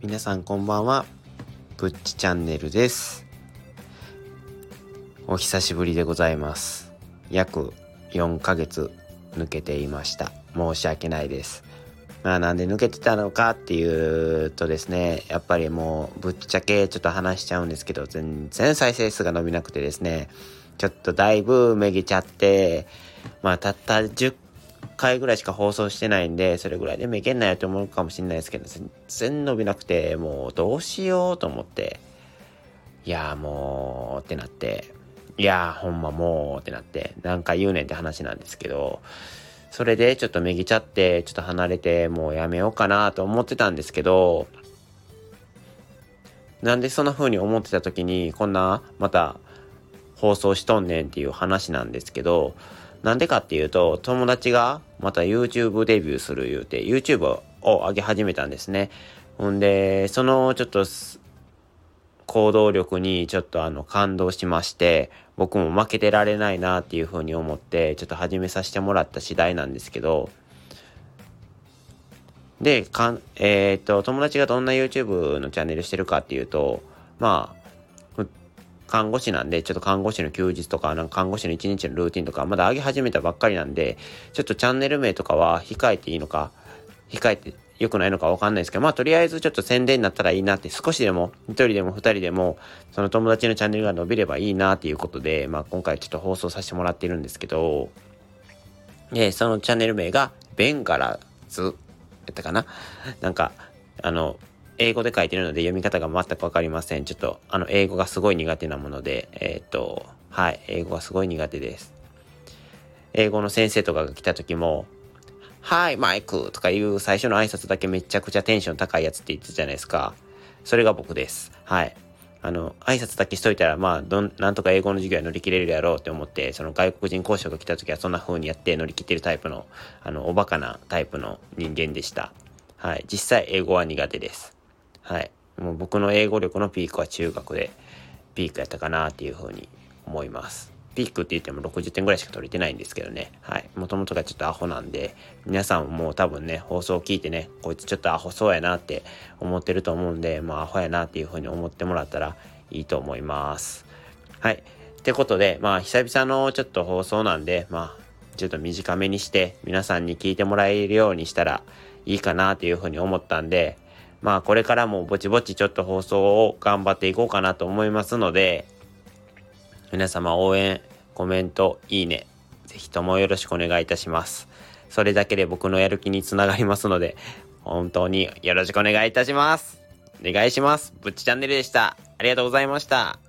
皆さんこんばんは。ぶっちチャンネルです。お久しぶりでございます。約4ヶ月抜けていました。申し訳ないです。まあなんで抜けてたのかっていうとですねやっぱりもうぶっちゃけちょっと話しちゃうんですけど全然再生数が伸びなくてですねちょっとだいぶめげちゃってまあたった10回ぐらいしか放送してないんで、それぐらいでもいけんなよって思うかもしれないですけど、全然伸びなくて、もうどうしようと思って、いやもうってなって、いやほんまもうってなって、何回言うねんって話なんですけど、それでちょっとめぎちゃって、ちょっと離れて、もうやめようかなと思ってたんですけど、なんでそんな風に思ってた時に、こんな、また、放送しとんねんっていう話なんですけど、なんでかっていうと、友達がまた YouTube デビューする言うて、YouTube を上げ始めたんですね。ほんで、そのちょっと、行動力にちょっとあの感動しまして、僕も負けてられないなっていうふうに思って、ちょっと始めさせてもらった次第なんですけど、で、かん、えー、っと、友達がどんな YouTube のチャンネルしてるかっていうと、まあ、看護師なんで、ちょっと看護師の休日とか、なんか看護師の一日のルーティンとか、まだ上げ始めたばっかりなんで、ちょっとチャンネル名とかは控えていいのか、控えて良くないのかわかんないですけど、まあとりあえずちょっと宣伝になったらいいなって、少しでも、一人でも二人でも、その友達のチャンネルが伸びればいいなっていうことで、まあ今回ちょっと放送させてもらってるんですけど、で、そのチャンネル名が、ベンガラズやったかな？なんか、あの、英語で書いてるので読み方が全くわかりません。ちょっと、あの、英語がすごい苦手なもので、えー、っと、はい、英語がすごい苦手です。英語の先生とかが来た時も、はい、マイクとかいう最初の挨拶だけめちゃくちゃテンション高いやつって言ってたじゃないですか。それが僕です。はい。あの、挨拶だけしといたら、まあ、どん、なんとか英語の授業は乗り切れるやろうって思って、その外国人講師が来た時はそんな風にやって乗り切ってるタイプの、あの、おバカなタイプの人間でした。はい。実際英語は苦手です。はい。もう僕の英語力のピークは中学でピークやったかなっていうふうに思います。ピークって言っても60点ぐらいしか取れてないんですけどね。はい。もともとがちょっとアホなんで、皆さんも多分ね、放送を聞いてね、こいつちょっとアホそうやなって思ってると思うんで、まあアホやなっていうふうに思ってもらったらいいと思います。はい。ってことで、まあ久々のちょっと放送なんで、まあちょっと短めにして皆さんに聞いてもらえるようにしたらいいかなっていうふうに思ったんで、まあこれからもぼちぼちちょっと放送を頑張っていこうかなと思いますので、皆様応援、コメント、いいね、ぜひともよろしくお願いいたします。それだけで僕のやる気につながりますので、本当によろしくお願いいたします。お願いします。ぶっちチャンネルでした。ありがとうございました。